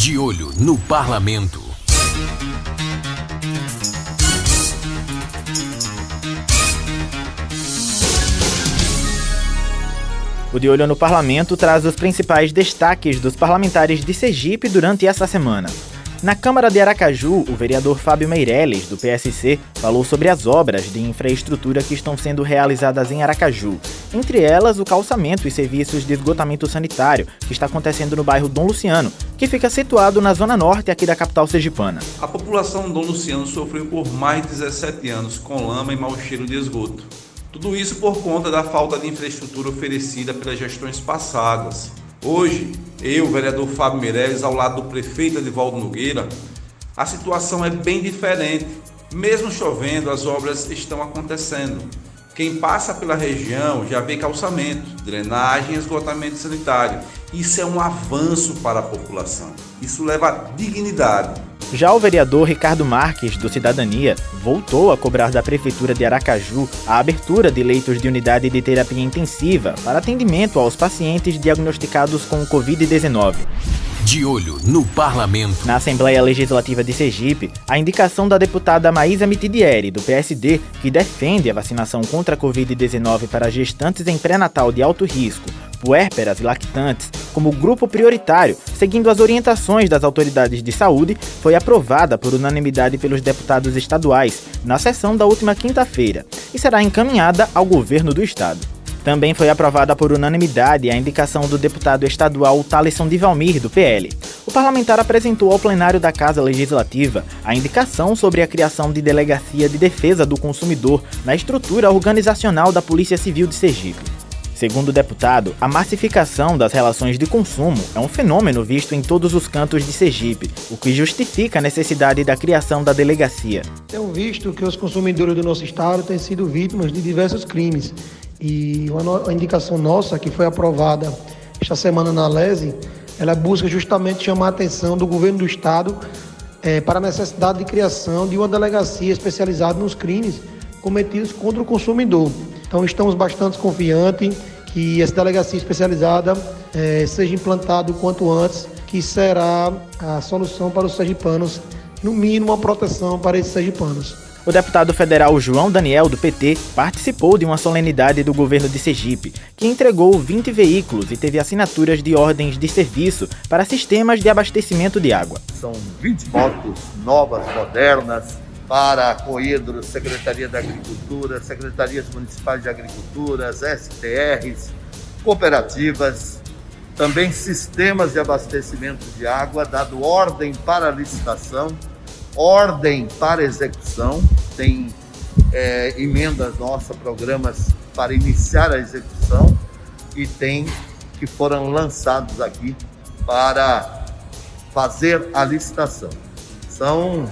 De olho no parlamento. O De Olho no Parlamento traz os principais destaques dos parlamentares de Sergipe durante essa semana. Na Câmara de Aracaju, o vereador Fábio Meirelles, do PSC, falou sobre as obras de infraestrutura que estão sendo realizadas em Aracaju, entre elas o calçamento e serviços de esgotamento sanitário, que está acontecendo no bairro Dom Luciano, que fica situado na zona norte aqui da capital sergipana. A população Dom Luciano sofreu por mais de 17 anos com lama e mau cheiro de esgoto. Tudo isso por conta da falta de infraestrutura oferecida pelas gestões passadas. Hoje, eu, vereador Fábio Meirelles, ao lado do prefeito Edivaldo Nogueira, a situação é bem diferente. Mesmo chovendo, as obras estão acontecendo. Quem passa pela região já vê calçamento, drenagem e esgotamento sanitário. Isso é um avanço para a população. Isso leva dignidade. Já o vereador Ricardo Marques, do Cidadania, voltou a cobrar da Prefeitura de Aracaju a abertura de leitos de unidade de terapia intensiva para atendimento aos pacientes diagnosticados com Covid-19. De olho no parlamento. Na Assembleia Legislativa de Sergipe, a indicação da deputada Maísa Mitidieri, do PSD, que defende a vacinação contra a Covid-19 para gestantes em pré-natal de alto risco, puérperas e lactantes, como grupo prioritário, seguindo as orientações das autoridades de saúde, foi aprovada por unanimidade pelos deputados estaduais na sessão da última quinta-feira e será encaminhada ao governo do estado. Também foi aprovada por unanimidade a indicação do deputado estadual Thaleson de Valmir, do PL. O parlamentar apresentou ao plenário da Casa Legislativa a indicação sobre a criação de Delegacia de Defesa do Consumidor na estrutura organizacional da Polícia Civil de Sergipe. Segundo o deputado, a massificação das relações de consumo é um fenômeno visto em todos os cantos de Sergipe, o que justifica a necessidade da criação da delegacia. Temos visto que os consumidores do nosso estado têm sido vítimas de diversos crimes e uma indicação nossa que foi aprovada esta semana na LESE, ela busca justamente chamar a atenção do governo do estado é, para a necessidade de criação de uma delegacia especializada nos crimes cometidos contra o consumidor. Então estamos bastante confiantes que essa delegacia especializada é, seja implantada o quanto antes, que será a solução para os sergipanos, no mínimo uma proteção para esses sergipanos. O deputado federal João Daniel, do PT, participou de uma solenidade do governo de Sergipe, que entregou 20 veículos e teve assinaturas de ordens de serviço para sistemas de abastecimento de água. São 20 motos novas, modernas, para Coedro, Secretaria da Agricultura, Secretarias Municipais de Agricultura, STRs, cooperativas, também sistemas de abastecimento de água, dado ordem para licitação, ordem para execução, tem é, emendas nossas, programas para iniciar a execução e tem que foram lançados aqui para fazer a licitação. São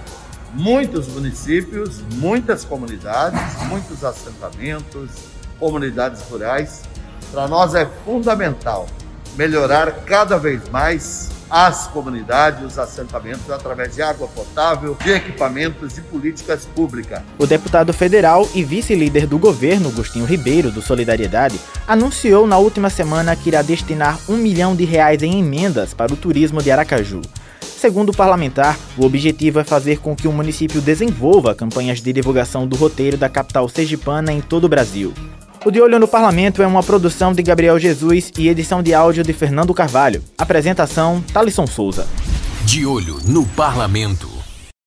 muitos municípios, muitas comunidades, muitos assentamentos, comunidades rurais. Para nós é fundamental melhorar cada vez mais as comunidades, os assentamentos através de água potável, de equipamentos e políticas públicas. O deputado federal e vice-líder do governo, Agostinho Ribeiro, do Solidariedade, anunciou na última semana que irá destinar um milhão de reais em emendas para o turismo de Aracaju. Segundo o parlamentar, o objetivo é fazer com que o município desenvolva campanhas de divulgação do roteiro da capital sergipana em todo o Brasil. O De Olho no Parlamento é uma produção de Gabriel Jesus e edição de áudio de Fernando Carvalho. Apresentação: Talisson Souza. De Olho no Parlamento.